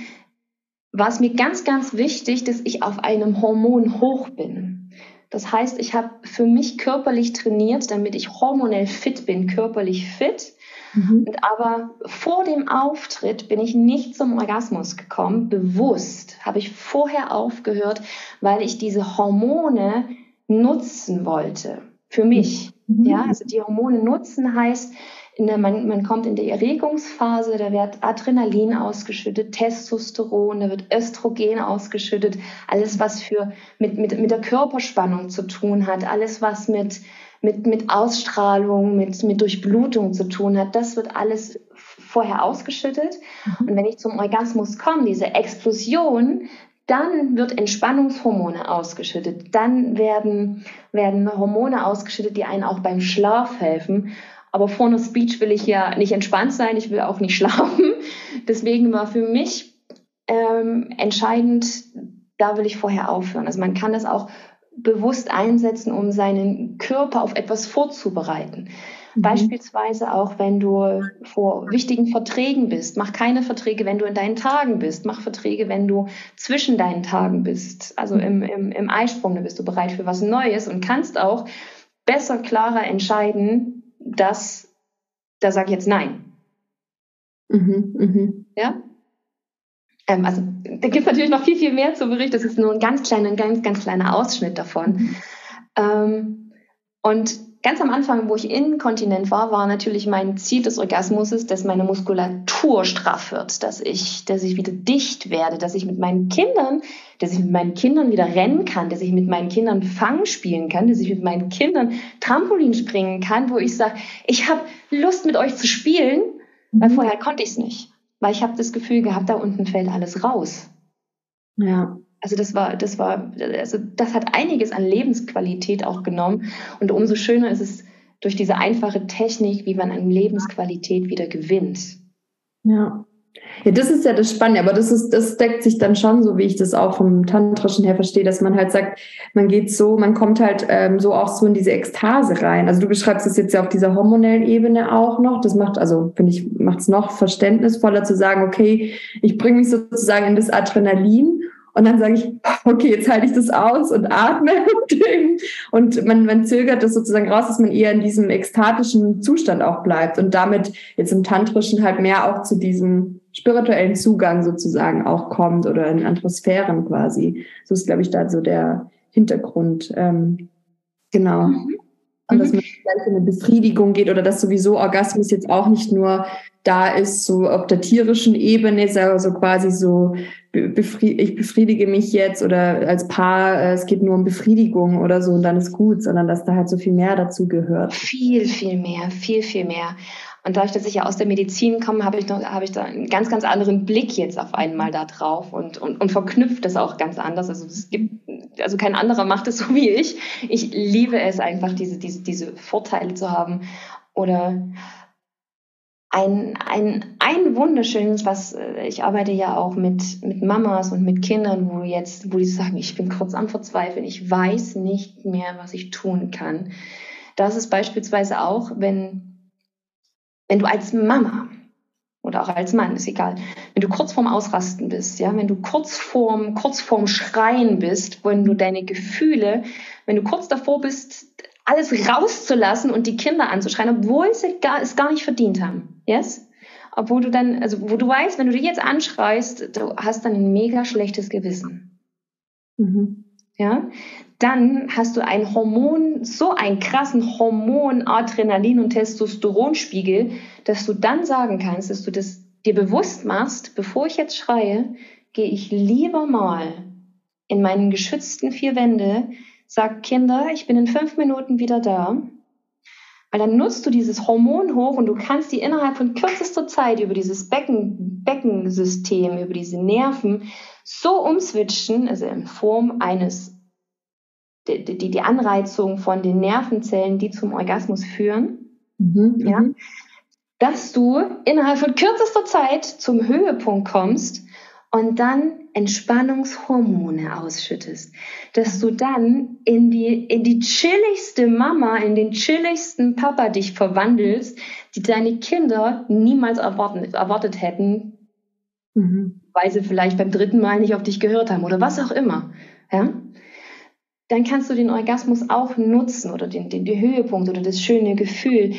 war es mir ganz, ganz wichtig, dass ich auf einem Hormon hoch bin. Das heißt, ich habe für mich körperlich trainiert, damit ich hormonell fit bin, körperlich fit. Mhm. Und aber vor dem Auftritt bin ich nicht zum Orgasmus gekommen, bewusst habe ich vorher aufgehört, weil ich diese Hormone nutzen wollte für mich. Mhm. Ja, also die Hormone nutzen heißt, der, man, man kommt in die Erregungsphase, da wird Adrenalin ausgeschüttet, Testosteron, da wird Östrogen ausgeschüttet, alles was für mit, mit, mit der Körperspannung zu tun hat, alles was mit, mit, mit Ausstrahlung, mit, mit Durchblutung zu tun hat, das wird alles vorher ausgeschüttet. Mhm. Und wenn ich zum Orgasmus komme, diese Explosion, dann wird Entspannungshormone ausgeschüttet. Dann werden, werden Hormone ausgeschüttet, die einen auch beim Schlaf helfen. Aber vor einer Speech will ich ja nicht entspannt sein, ich will auch nicht schlafen. Deswegen war für mich ähm, entscheidend, da will ich vorher aufhören. Also man kann das auch bewusst einsetzen, um seinen Körper auf etwas vorzubereiten. Mhm. Beispielsweise auch, wenn du vor wichtigen Verträgen bist. Mach keine Verträge, wenn du in deinen Tagen bist. Mach Verträge, wenn du zwischen deinen Tagen bist. Also mhm. im, im, im Eisprung, da bist du bereit für was Neues und kannst auch besser, klarer entscheiden, dass, da sag ich jetzt nein. Mhm, mh. Ja? Ähm, also, da gibt es natürlich noch viel, viel mehr zu berichten. Das ist nur ein ganz kleiner, ein ganz, ganz kleiner Ausschnitt davon. Mhm. Ähm, und ganz am Anfang, wo ich inkontinent war, war natürlich mein Ziel des Orgasmus, dass meine Muskulatur straff wird, dass ich, dass ich wieder dicht werde, dass ich mit meinen Kindern, dass ich mit meinen Kindern wieder rennen kann, dass ich mit meinen Kindern Fang spielen kann, dass ich mit meinen Kindern Trampolin springen kann, wo ich sage, ich habe Lust mit euch zu spielen, weil mhm. vorher konnte ich es nicht, weil ich habe das Gefühl gehabt, da unten fällt alles raus. Ja. Also das war, das war, also das hat einiges an Lebensqualität auch genommen. Und umso schöner ist es durch diese einfache Technik, wie man an Lebensqualität wieder gewinnt. Ja. Ja, das ist ja das Spannende, aber das ist, das deckt sich dann schon, so wie ich das auch vom Tantrischen her verstehe, dass man halt sagt, man geht so, man kommt halt ähm, so auch so in diese Ekstase rein. Also du beschreibst es jetzt ja auf dieser hormonellen Ebene auch noch. Das macht, also finde ich, macht es noch verständnisvoller zu sagen, okay, ich bringe mich sozusagen in das Adrenalin und dann sage ich, okay, jetzt halte ich das aus und atme. Und man, man zögert das sozusagen raus, dass man eher in diesem ekstatischen Zustand auch bleibt und damit jetzt im Tantrischen halt mehr auch zu diesem spirituellen Zugang sozusagen auch kommt oder in andere Sphären quasi. So ist, glaube ich, da so der Hintergrund. Ähm, genau. Mhm. Und dass man gleich in eine Befriedigung geht oder dass sowieso Orgasmus jetzt auch nicht nur da ist, so auf der tierischen Ebene, so quasi so, ich befriedige mich jetzt oder als Paar, äh, es geht nur um Befriedigung oder so und dann ist gut, sondern dass da halt so viel mehr dazu gehört. Viel, viel mehr, viel, viel mehr. Und dadurch, dass ich ja aus der Medizin komme, habe ich, noch, habe ich da einen ganz, ganz anderen Blick jetzt auf einmal da drauf und, und, und verknüpft das auch ganz anders. Also es gibt, also kein anderer macht es so wie ich. Ich liebe es einfach, diese, diese, diese Vorteile zu haben. Oder ein, ein, ein wunderschönes, was äh, ich arbeite ja auch mit, mit Mamas und mit Kindern, wo jetzt, wo die sagen, ich bin kurz am Verzweifeln, ich weiß nicht mehr, was ich tun kann. Das ist beispielsweise auch, wenn, wenn du als Mama oder auch als Mann, ist egal, wenn du kurz vorm Ausrasten bist, ja, wenn du kurz vorm, kurz vorm Schreien bist, wenn du deine Gefühle, wenn du kurz davor bist, alles rauszulassen und die Kinder anzuschreien, obwohl sie gar, es gar nicht verdient haben. Yes? Obwohl du dann, also wo du weißt, wenn du die jetzt anschreist, du hast dann ein mega schlechtes Gewissen. Mhm. Ja, dann hast du ein Hormon, so einen krassen Hormon, Adrenalin und Testosteronspiegel, dass du dann sagen kannst, dass du das dir bewusst machst, bevor ich jetzt schreie, gehe ich lieber mal in meinen geschützten vier Wände, Sag Kinder, ich bin in fünf Minuten wieder da. Weil dann nutzt du dieses Hormon hoch und du kannst die innerhalb von kürzester Zeit über dieses Becken, Beckensystem, über diese Nerven so umswitchen, also in Form eines, die, die, die Anreizung von den Nervenzellen, die zum Orgasmus führen, mhm, ja, mhm. dass du innerhalb von kürzester Zeit zum Höhepunkt kommst und dann Entspannungshormone ausschüttest, dass du dann in die, in die chilligste Mama, in den chilligsten Papa dich verwandelst, die deine Kinder niemals erwarten, erwartet hätten, mhm. weil sie vielleicht beim dritten Mal nicht auf dich gehört haben oder was auch immer. Ja? Dann kannst du den Orgasmus auch nutzen oder den, den, den Höhepunkt oder das schöne Gefühl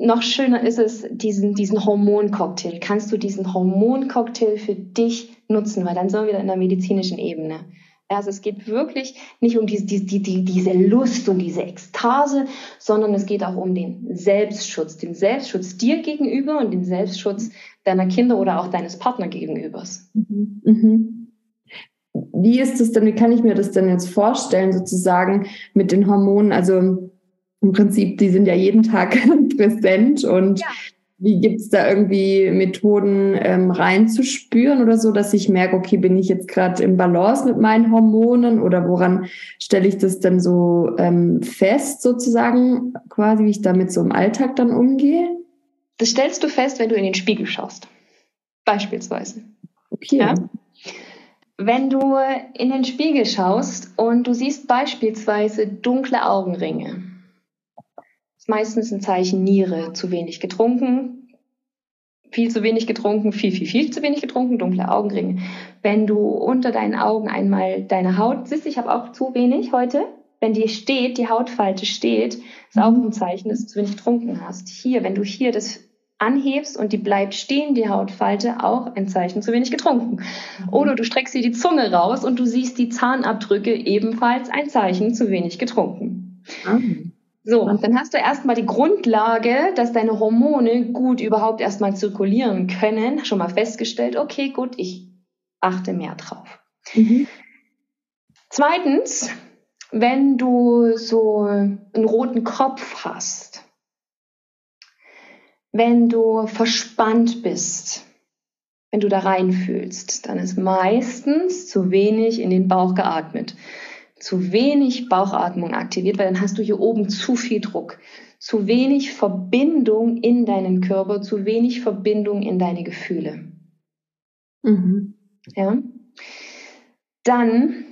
noch schöner ist es, diesen, diesen Hormoncocktail. Kannst du diesen Hormoncocktail für dich nutzen, weil dann sind wir wieder in der medizinischen Ebene. Also es geht wirklich nicht um diese, die, die, diese Lust und diese Ekstase, sondern es geht auch um den Selbstschutz, den Selbstschutz dir gegenüber und den Selbstschutz deiner Kinder oder auch deines Partners gegenübers. Mhm. Mhm. Wie ist es denn, wie kann ich mir das denn jetzt vorstellen, sozusagen mit den Hormonen? Also im Prinzip, die sind ja jeden Tag präsent und ja. wie gibt es da irgendwie Methoden ähm, reinzuspüren oder so, dass ich merke, okay, bin ich jetzt gerade im Balance mit meinen Hormonen oder woran stelle ich das denn so ähm, fest sozusagen, quasi, wie ich damit so im Alltag dann umgehe? Das stellst du fest, wenn du in den Spiegel schaust. Beispielsweise. Okay. Ja? Wenn du in den Spiegel schaust und du siehst beispielsweise dunkle Augenringe, meistens ein Zeichen Niere, zu wenig getrunken, viel zu wenig getrunken, viel, viel, viel zu wenig getrunken, dunkle Augenringe. Wenn du unter deinen Augen einmal deine Haut siehst, ich habe auch zu wenig heute, wenn die steht, die Hautfalte steht, ist auch ein Zeichen, dass du zu wenig getrunken hast. Hier, wenn du hier das anhebst und die bleibt stehen, die Hautfalte, auch ein Zeichen zu wenig getrunken. Mhm. Oder du streckst dir die Zunge raus und du siehst die Zahnabdrücke, ebenfalls ein Zeichen zu wenig getrunken. Mhm. So, dann hast du erstmal die Grundlage, dass deine Hormone gut überhaupt erstmal zirkulieren können. Schon mal festgestellt, okay, gut, ich achte mehr drauf. Mhm. Zweitens, wenn du so einen roten Kopf hast, wenn du verspannt bist, wenn du da reinfühlst, dann ist meistens zu wenig in den Bauch geatmet zu wenig Bauchatmung aktiviert, weil dann hast du hier oben zu viel Druck, zu wenig Verbindung in deinen Körper, zu wenig Verbindung in deine Gefühle. Mhm. Ja. Dann,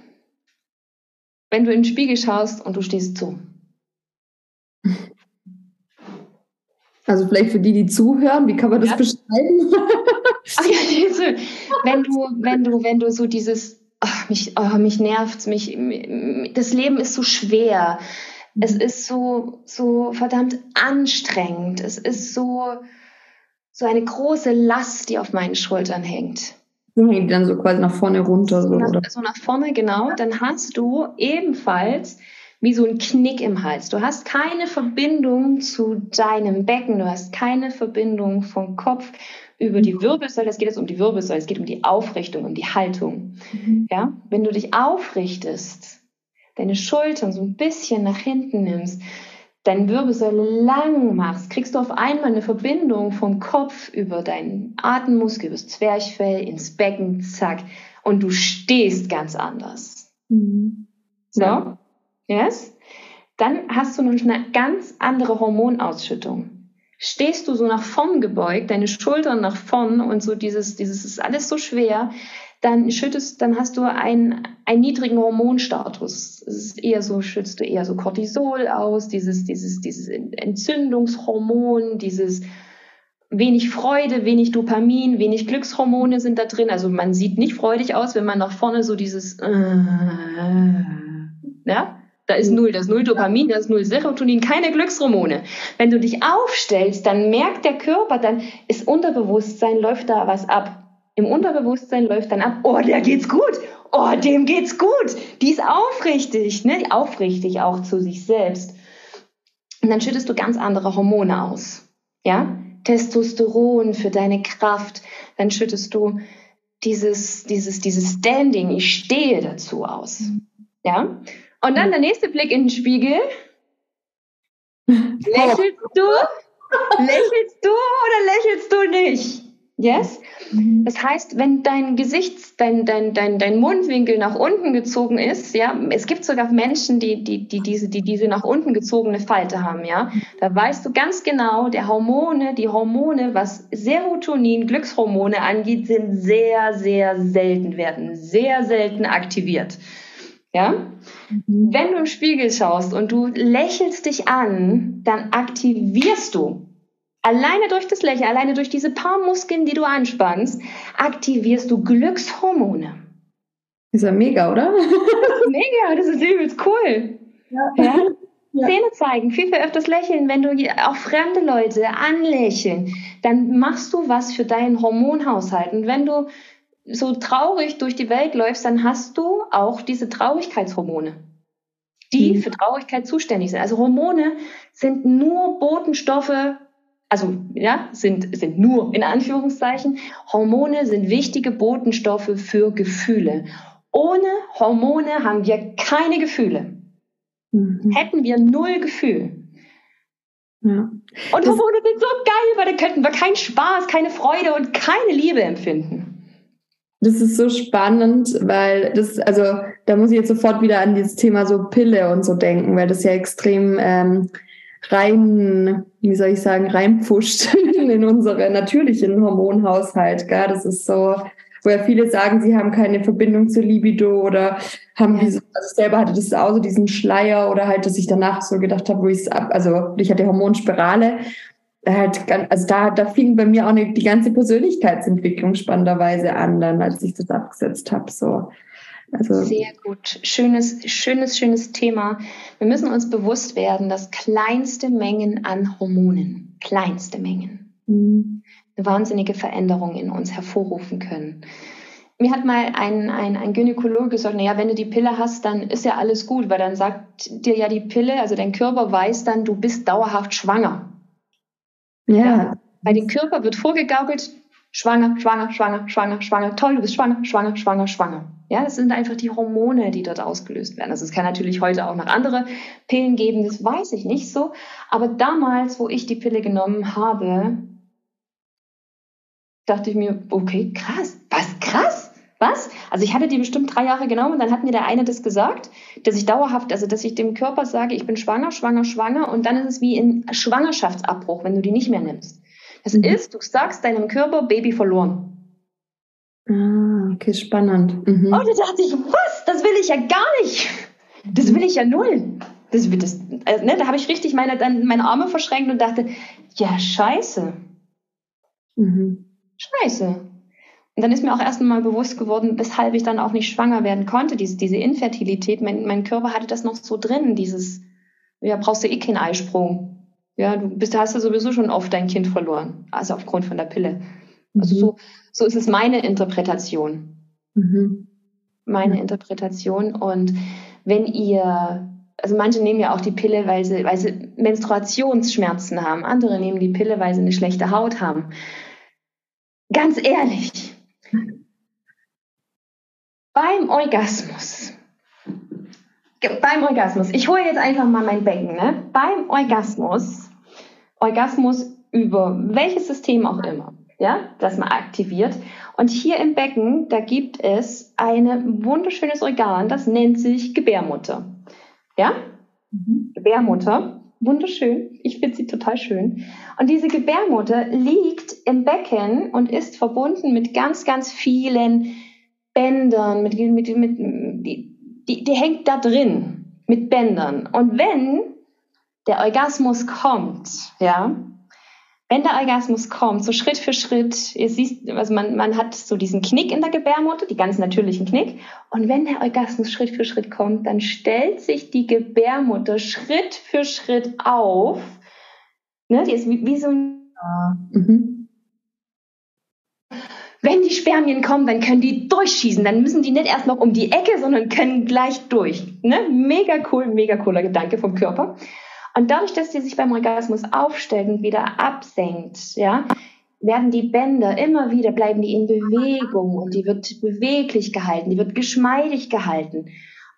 wenn du in den Spiegel schaust und du stehst so. Also vielleicht für die, die zuhören, wie kann man das ja. beschreiben? Ach ja, wenn du, wenn du, wenn du so dieses mich, oh, mich nervt's, mich, das Leben ist so schwer. Es mhm. ist so, so verdammt anstrengend. Es ist so, so eine große Last, die auf meinen Schultern hängt. Dann so quasi nach vorne runter. So, nach, so nach vorne, genau. Dann hast du ebenfalls wie so ein Knick im Hals. Du hast keine Verbindung zu deinem Becken, du hast keine Verbindung vom Kopf über die Wirbelsäule, es geht jetzt um die Wirbelsäule, es geht um die Aufrichtung, um die Haltung. Mhm. Ja, wenn du dich aufrichtest, deine Schultern so ein bisschen nach hinten nimmst, deine Wirbelsäule lang machst, kriegst du auf einmal eine Verbindung vom Kopf über deinen Atemmuskel, übers Zwerchfell, ins Becken, zack, und du stehst ganz anders. Mhm. So, yes? Dann hast du noch eine ganz andere Hormonausschüttung stehst du so nach vorn gebeugt, deine Schultern nach vorn und so dieses, dieses ist alles so schwer, dann schüttest, dann hast du einen, einen niedrigen Hormonstatus. Es ist eher so, schützt du eher so Cortisol aus, dieses, dieses, dieses Entzündungshormon, dieses wenig Freude, wenig Dopamin, wenig Glückshormone sind da drin. Also man sieht nicht freudig aus, wenn man nach vorne so dieses, äh, ja, da ist null, das ist null Dopamin, das ist null Serotonin, keine Glückshormone. Wenn du dich aufstellst, dann merkt der Körper, dann ist Unterbewusstsein, läuft da was ab. Im Unterbewusstsein läuft dann ab, oh, der geht's gut, oh, dem geht's gut, die ist aufrichtig, ne, aufrichtig auch zu sich selbst. Und dann schüttest du ganz andere Hormone aus, ja, Testosteron für deine Kraft, dann schüttest du dieses, dieses, dieses Standing, ich stehe dazu aus, ja. Und dann der nächste Blick in den Spiegel. Lächelst du? lächelst du oder lächelst du nicht? Yes? Mhm. Das heißt, wenn dein Gesicht, dein, dein, dein, dein Mundwinkel nach unten gezogen ist, ja, es gibt sogar Menschen, die, die, die, diese, die diese nach unten gezogene Falte haben, ja, da weißt du ganz genau, der Hormone, die Hormone, was Serotonin, Glückshormone angeht, sind sehr, sehr selten, werden sehr selten aktiviert. Ja? Mhm. Wenn du im Spiegel schaust und du lächelst dich an, dann aktivierst du Alleine durch das Lächeln, alleine durch diese paar Muskeln, die du anspannst, aktivierst du Glückshormone. Ist ja mega, oder? mega, das ist übelst cool. Ja. ja? ja. Zähne zeigen, viel, viel öfters lächeln, wenn du auch fremde Leute anlächeln, dann machst du was für deinen Hormonhaushalt. Und wenn du so traurig durch die Welt läufst, dann hast du auch diese Traurigkeitshormone, die mhm. für Traurigkeit zuständig sind. Also Hormone sind nur Botenstoffe also ja, sind, sind nur in Anführungszeichen, Hormone sind wichtige Botenstoffe für Gefühle. Ohne Hormone haben wir keine Gefühle. Mhm. Hätten wir null Gefühl. Ja. Und das Hormone sind so geil, weil da könnten wir keinen Spaß, keine Freude und keine Liebe empfinden. Das ist so spannend, weil das, also da muss ich jetzt sofort wieder an dieses Thema so Pille und so denken, weil das ja extrem ähm, rein, wie soll ich sagen, reinpfuscht in unseren natürlichen Hormonhaushalt. Gell? Das ist so, wo ja viele sagen, sie haben keine Verbindung zur Libido oder haben ja. diese, also selber hatte das auch so diesen Schleier oder halt, dass ich danach so gedacht habe, wo ich es ab, also ich hatte Hormonspirale, halt, also da, da fing bei mir auch eine, die ganze Persönlichkeitsentwicklung spannenderweise an, dann als ich das abgesetzt habe, so. Also Sehr gut. Schönes, schönes, schönes Thema. Wir müssen uns bewusst werden, dass kleinste Mengen an Hormonen, kleinste Mengen, mhm. eine wahnsinnige Veränderung in uns hervorrufen können. Mir hat mal ein, ein, ein Gynäkologe gesagt, naja, wenn du die Pille hast, dann ist ja alles gut, weil dann sagt dir ja die Pille, also dein Körper weiß dann, du bist dauerhaft schwanger. Ja. weil dem Körper wird vorgegaukelt, schwanger, schwanger, schwanger, schwanger, schwanger, toll, du bist schwanger, schwanger, schwanger, schwanger. Ja, das sind einfach die Hormone, die dort ausgelöst werden. Also es kann natürlich heute auch noch andere Pillen geben, das weiß ich nicht so. Aber damals, wo ich die Pille genommen habe, dachte ich mir, okay, krass, was krass? Was? Also ich hatte die bestimmt drei Jahre genommen und dann hat mir der eine das gesagt, dass ich dauerhaft, also dass ich dem Körper sage, ich bin schwanger, schwanger, schwanger und dann ist es wie ein Schwangerschaftsabbruch, wenn du die nicht mehr nimmst. Das mhm. ist, du sagst deinem Körper, Baby verloren. Ah, okay, spannend. Mhm. Und da dachte ich, was? Das will ich ja gar nicht. Das will ich ja null. Das, das, also, ne, da habe ich richtig meine, meine Arme verschränkt und dachte, ja, scheiße. Mhm. Scheiße. Und dann ist mir auch erst einmal bewusst geworden, weshalb ich dann auch nicht schwanger werden konnte, diese, diese Infertilität. Mein, mein Körper hatte das noch so drin, dieses, ja, brauchst du eh keinen Eisprung. Ja, du bist, hast ja sowieso schon oft dein Kind verloren, also aufgrund von der Pille. Also mhm. so, so ist es meine Interpretation. Mhm. Meine mhm. Interpretation. Und wenn ihr, also manche nehmen ja auch die Pille, weil sie, weil sie Menstruationsschmerzen haben. Andere nehmen die Pille, weil sie eine schlechte Haut haben. Ganz ehrlich, beim Orgasmus beim Orgasmus, ich hole jetzt einfach mal mein Becken, ne? Beim Orgasmus, Orgasmus über welches System auch immer, ja, das man aktiviert. Und hier im Becken, da gibt es ein wunderschönes Organ, das nennt sich Gebärmutter. Ja? Mhm. Gebärmutter. Wunderschön. Ich finde sie total schön. Und diese Gebärmutter liegt im Becken und ist verbunden mit ganz, ganz vielen Bändern, mit, mit, mit, mit die, die hängt da drin mit Bändern. Und wenn der Orgasmus kommt, ja, wenn der Orgasmus kommt, so Schritt für Schritt, ihr siehst, also man, man hat so diesen Knick in der Gebärmutter, die ganz natürlichen Knick. Und wenn der Orgasmus Schritt für Schritt kommt, dann stellt sich die Gebärmutter Schritt für Schritt auf. Ne, die ist wie, wie so ein, mhm wenn die Spermien kommen, dann können die durchschießen. Dann müssen die nicht erst noch um die Ecke, sondern können gleich durch. Ne? Mega cool, mega cooler Gedanke vom Körper. Und dadurch, dass die sich beim Orgasmus aufstellt und wieder absenkt, ja, werden die Bänder immer wieder, bleiben die in Bewegung und die wird beweglich gehalten, die wird geschmeidig gehalten.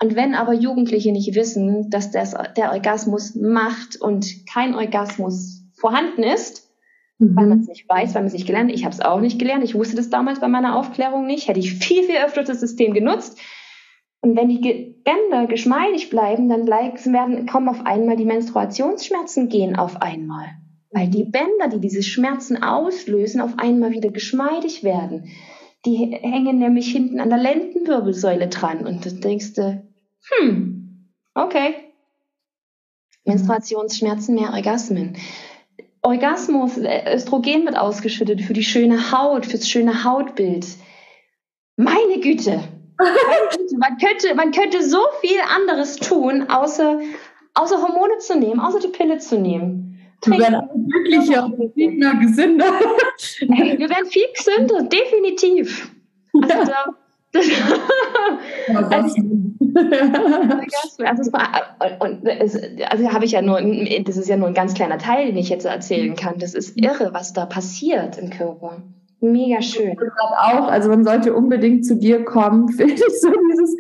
Und wenn aber Jugendliche nicht wissen, dass das, der Orgasmus macht und kein Orgasmus vorhanden ist, mhm. weil man es nicht weiß, weil man es nicht gelernt hat, ich habe es auch nicht gelernt, ich wusste das damals bei meiner Aufklärung nicht, hätte ich viel, viel öfter das System genutzt. Und wenn die Bänder geschmeidig bleiben, dann werden, kommen auf einmal die Menstruationsschmerzen gehen auf einmal. Weil die Bänder, die diese Schmerzen auslösen, auf einmal wieder geschmeidig werden. Die hängen nämlich hinten an der Lendenwirbelsäule dran. Und du denkst, hm, okay. Menstruationsschmerzen, mehr Orgasmen. Orgasmus, äh, Östrogen wird ausgeschüttet für die schöne Haut, fürs schöne Hautbild. Meine Güte, man könnte, man könnte so viel anderes tun, außer, außer Hormone zu nehmen, außer die Pille zu nehmen. Wir werden glücklicher, gesünder, gesünder. Hey, wir werden viel gesünder, definitiv. Also ja. da, das, also, also, also habe ich ja nur, das ist ja nur ein ganz kleiner Teil, den ich jetzt erzählen kann. Das ist irre, was da passiert im Körper. Mega schön. Auch, also man sollte unbedingt zu dir kommen, finde ich so dieses,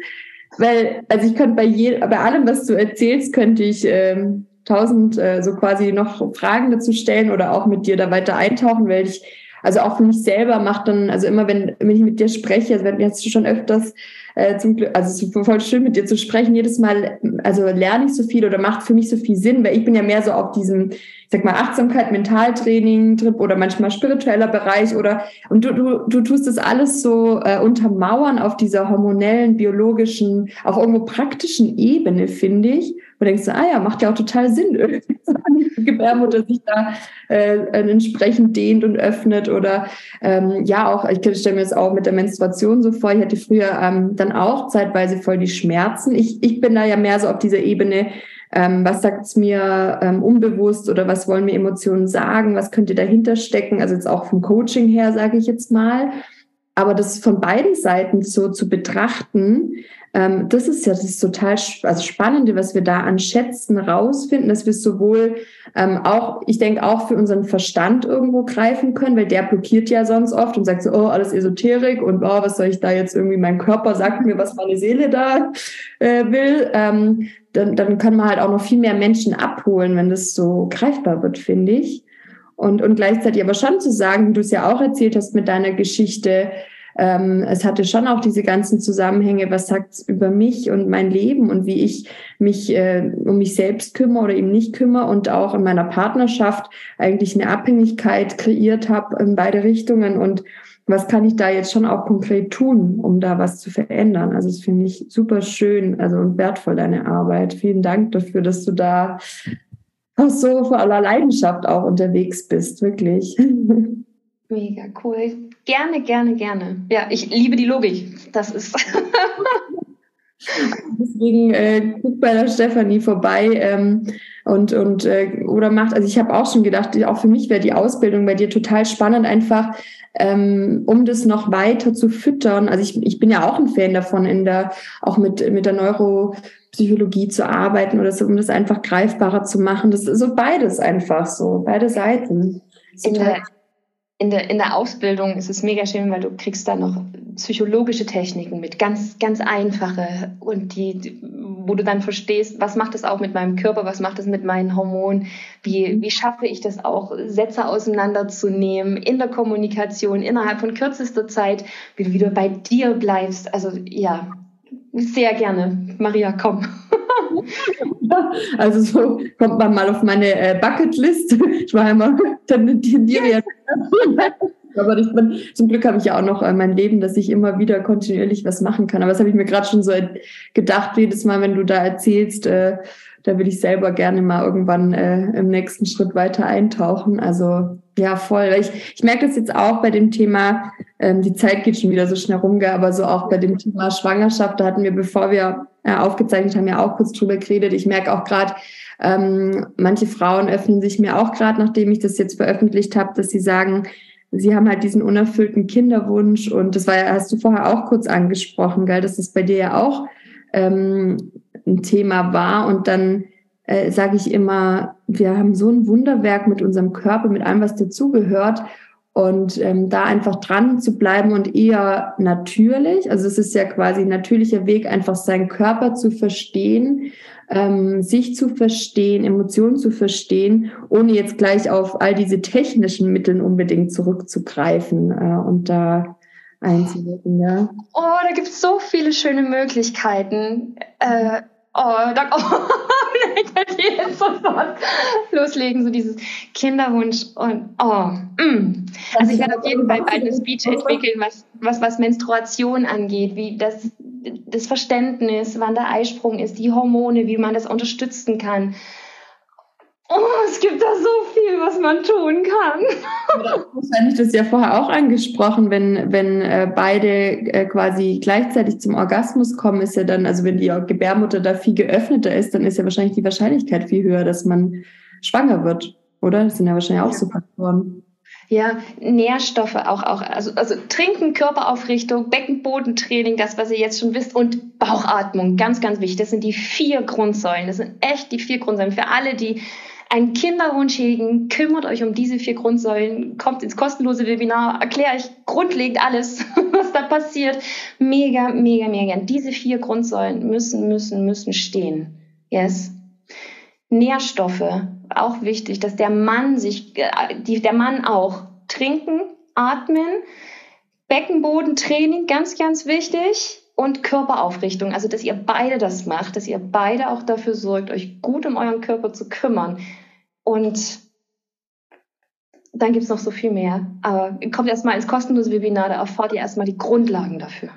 weil, also ich könnte bei jedem, bei allem, was du erzählst, könnte ich ähm, tausend äh, so quasi noch Fragen dazu stellen oder auch mit dir da weiter eintauchen, weil ich also auch für mich selber macht dann, also immer wenn, wenn ich mit dir spreche, also wenn wir jetzt schon öfters äh, zum Glück, also es ist voll schön mit dir zu sprechen, jedes Mal, also lerne ich so viel oder macht für mich so viel Sinn, weil ich bin ja mehr so auf diesem ich sag mal, Achtsamkeit, Mentaltraining, Trip oder manchmal spiritueller Bereich oder und du, du, du tust das alles so äh, untermauern auf dieser hormonellen, biologischen, auch irgendwo praktischen Ebene, finde ich. Und denkst du, ah ja, macht ja auch total Sinn, irgendwie, die Gebärmutter sich da äh, entsprechend dehnt und öffnet oder ähm, ja auch, ich stelle mir das auch mit der Menstruation so vor, ich hatte früher ähm, dann auch zeitweise voll die Schmerzen. Ich, ich bin da ja mehr so auf dieser Ebene, ähm, was sagt es mir ähm, unbewusst oder was wollen mir Emotionen sagen? Was könnte dahinter stecken? Also jetzt auch vom Coaching her, sage ich jetzt mal. Aber das von beiden Seiten so zu betrachten, ähm, das ist ja das total also Spannende, was wir da an Schätzen rausfinden, dass wir sowohl ähm, auch, ich denke, auch für unseren Verstand irgendwo greifen können, weil der blockiert ja sonst oft und sagt so, oh, alles Esoterik und oh, was soll ich da jetzt irgendwie, mein Körper sagt mir, was meine Seele da äh, will. Ähm, dann, dann kann man halt auch noch viel mehr Menschen abholen, wenn das so greifbar wird, finde ich. Und, und gleichzeitig aber schon zu sagen, wie du es ja auch erzählt hast mit deiner Geschichte, ähm, es hatte schon auch diese ganzen Zusammenhänge, was sagt es über mich und mein Leben und wie ich mich äh, um mich selbst kümmere oder eben nicht kümmere und auch in meiner Partnerschaft eigentlich eine Abhängigkeit kreiert habe in beide Richtungen und was kann ich da jetzt schon auch konkret tun, um da was zu verändern? Also das finde ich super schön, also und wertvoll deine Arbeit. Vielen Dank dafür, dass du da auch so voller Leidenschaft auch unterwegs bist, wirklich. Mega cool. Gerne, gerne, gerne. Ja, ich liebe die Logik. Das ist. Deswegen äh, guck bei der Stefanie vorbei ähm, und, und äh, oder macht, also ich habe auch schon gedacht, auch für mich wäre die Ausbildung bei dir total spannend, einfach ähm, um das noch weiter zu füttern. Also ich, ich bin ja auch ein Fan davon, in der, auch mit, mit der Neuropsychologie zu arbeiten oder so, um das einfach greifbarer zu machen. Das ist so beides einfach so, beide Seiten. In der, in der, in der Ausbildung ist es mega schön, weil du kriegst da noch psychologische Techniken mit, ganz, ganz einfache und die, wo du dann verstehst, was macht es auch mit meinem Körper, was macht es mit meinen Hormonen, wie, wie schaffe ich das auch, Sätze auseinanderzunehmen in der Kommunikation innerhalb von kürzester Zeit, wie du wieder bei dir bleibst. Also ja, sehr gerne. Maria, komm. Also so kommt man mal auf meine äh, Bucketlist. Ich war einmal tendiere yes. Aber ich bin, zum Glück habe ich ja auch noch äh, mein Leben, dass ich immer wieder kontinuierlich was machen kann. Aber das habe ich mir gerade schon so gedacht, jedes Mal, wenn du da erzählst, äh, da will ich selber gerne mal irgendwann äh, im nächsten Schritt weiter eintauchen. Also ja, voll. Ich, ich merke das jetzt auch bei dem Thema, ähm, die Zeit geht schon wieder so schnell rum, aber so auch bei dem Thema Schwangerschaft, da hatten wir, bevor wir äh, aufgezeichnet haben, ja auch kurz drüber geredet. Ich merke auch gerade, ähm, manche Frauen öffnen sich mir auch gerade, nachdem ich das jetzt veröffentlicht habe, dass sie sagen, sie haben halt diesen unerfüllten Kinderwunsch und das war ja, hast du vorher auch kurz angesprochen, gell, dass das bei dir ja auch ähm, ein Thema war und dann äh, sage ich immer, wir haben so ein Wunderwerk mit unserem Körper, mit allem, was dazugehört und ähm, da einfach dran zu bleiben und eher natürlich, also es ist ja quasi ein natürlicher Weg, einfach seinen Körper zu verstehen, ähm, sich zu verstehen, Emotionen zu verstehen, ohne jetzt gleich auf all diese technischen Mittel unbedingt zurückzugreifen äh, und da einzuwirken. Ja. Oh, da gibt es so viele schöne Möglichkeiten. Äh, oh, da, oh, ich könnte jetzt sofort loslegen, so dieses Kinderwunsch und oh. Mm. Also ich werde auf jeden Fall bald eine Speech entwickeln, was, was, was Menstruation angeht, wie das, das Verständnis, wann der Eisprung ist, die Hormone, wie man das unterstützen kann. Oh, es gibt da so viel, was man tun kann. Wahrscheinlich das ja vorher auch angesprochen, wenn, wenn äh, beide äh, quasi gleichzeitig zum Orgasmus kommen, ist ja dann, also wenn die Gebärmutter da viel geöffneter ist, dann ist ja wahrscheinlich die Wahrscheinlichkeit viel höher, dass man schwanger wird, oder? Das sind ja wahrscheinlich auch ja. so Faktoren. Ja, Nährstoffe auch, auch also, also Trinken, Körperaufrichtung, Beckenbodentraining, das, was ihr jetzt schon wisst, und Bauchatmung, ganz, ganz wichtig. Das sind die vier Grundsäulen. Das sind echt die vier Grundsäulen. Für alle, die einen Kinderwunsch hegen, kümmert euch um diese vier Grundsäulen, kommt ins kostenlose Webinar, erkläre ich grundlegend alles, was da passiert. Mega, mega, mega. Diese vier Grundsäulen müssen, müssen, müssen stehen. Yes. Nährstoffe, auch wichtig, dass der Mann sich, äh, der Mann auch trinken, atmen, Beckenbodentraining, ganz, ganz wichtig und Körperaufrichtung. Also, dass ihr beide das macht, dass ihr beide auch dafür sorgt, euch gut um euren Körper zu kümmern. Und dann gibt es noch so viel mehr. Aber kommt erstmal ins kostenlose Webinar, da erfahrt ihr erstmal die Grundlagen dafür.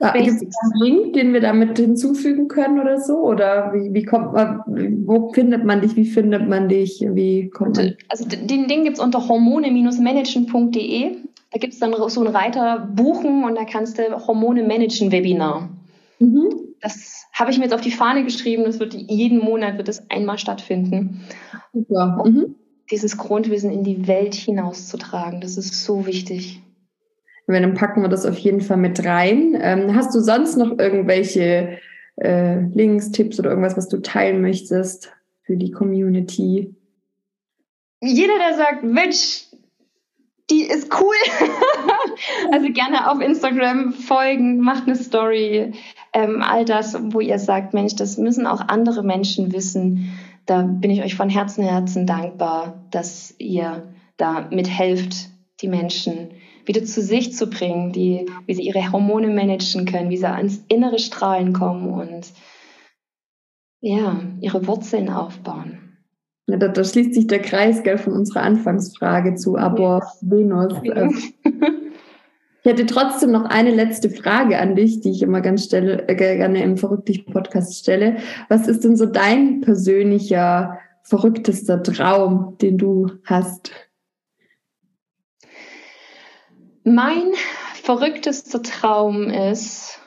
Ja, Gibt es einen Link, den wir damit hinzufügen können oder so? Oder wie, wie kommt man, wo findet man dich? Wie findet man dich? Wie kommt man? Also den Ding gibt es unter hormone-managen.de. Da gibt es dann so einen Reiter Buchen und da kannst du Hormone managen Webinar. Mhm. Das habe ich mir jetzt auf die Fahne geschrieben. Das wird jeden Monat wird es einmal stattfinden. Super. Um mhm. dieses Grundwissen in die Welt hinauszutragen. Das ist so wichtig. Dann packen wir das auf jeden Fall mit rein. Ähm, hast du sonst noch irgendwelche äh, Links, Tipps oder irgendwas, was du teilen möchtest für die Community? Jeder, der sagt, Mensch, die ist cool. also gerne auf Instagram folgen, macht eine Story, ähm, all das, wo ihr sagt, Mensch, das müssen auch andere Menschen wissen. Da bin ich euch von Herzen, Herzen dankbar, dass ihr da mithelft, die Menschen wieder zu sich zu bringen, die, wie sie ihre Hormone managen können, wie sie ans innere Strahlen kommen und ja, ihre Wurzeln aufbauen. Ja, da, da, schließt sich der Kreis gell, von unserer Anfangsfrage zu Abor Venus. Also, ich hätte trotzdem noch eine letzte Frage an dich, die ich immer ganz stelle, äh, gerne im Verrücktlich-Podcast stelle. Was ist denn so dein persönlicher, verrücktester Traum, den du hast? Mein verrücktester Traum ist,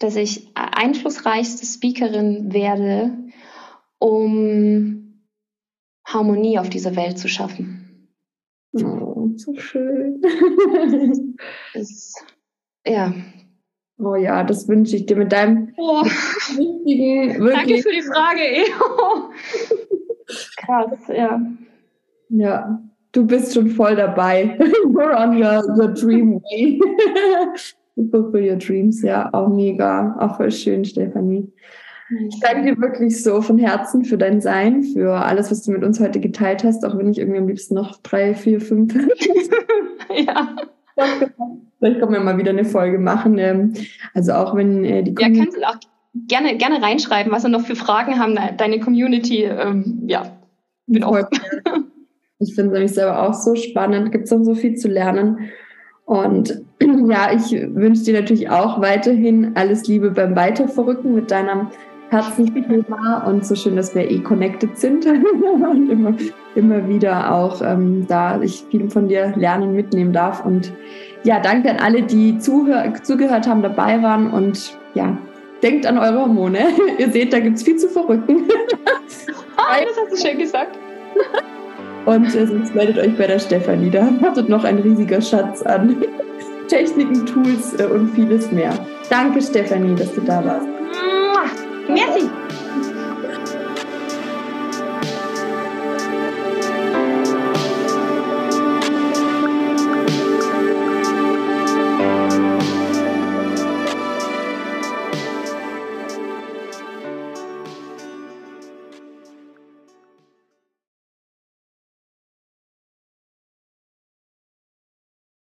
dass ich einflussreichste Speakerin werde, um Harmonie auf dieser Welt zu schaffen. Oh, so schön. das, ja. Oh ja, das wünsche ich dir mit deinem oh. wichtigen, wirklich. Danke für die Frage. Krass, ja. Ja, du bist schon voll dabei. You're on your, your dream way. Fulfill your dreams, ja, auch mega. Auch voll schön, Stefanie. Ich danke dir wirklich so von Herzen für dein Sein, für alles, was du mit uns heute geteilt hast, auch wenn ich irgendwie am liebsten noch drei, vier, fünf. ja. Vielleicht kommen wir mal wieder eine Folge machen. Ähm, also auch wenn äh, die Community Ja, kannst du auch gerne, gerne reinschreiben, was wir noch für Fragen haben, deine Community. Ähm, ja, bin offen. Ich finde es nämlich selber auch so spannend, gibt es dann so viel zu lernen. Und ja, ich wünsche dir natürlich auch weiterhin alles Liebe beim Weiterverrücken mit deinem Herzensthema und so schön, dass wir eh connected sind und immer, immer wieder auch ähm, da ich viel von dir lernen, mitnehmen darf. Und ja, danke an alle, die zuhör zugehört haben, dabei waren und ja, denkt an eure Hormone. Ihr seht, da gibt es viel zu verrücken. ah, das hast du schön gesagt. Und äh, sonst meldet euch bei der Stefanie. Da wartet noch ein riesiger Schatz an Techniken, Tools äh, und vieles mehr. Danke, Stefanie, dass du da warst. Merci.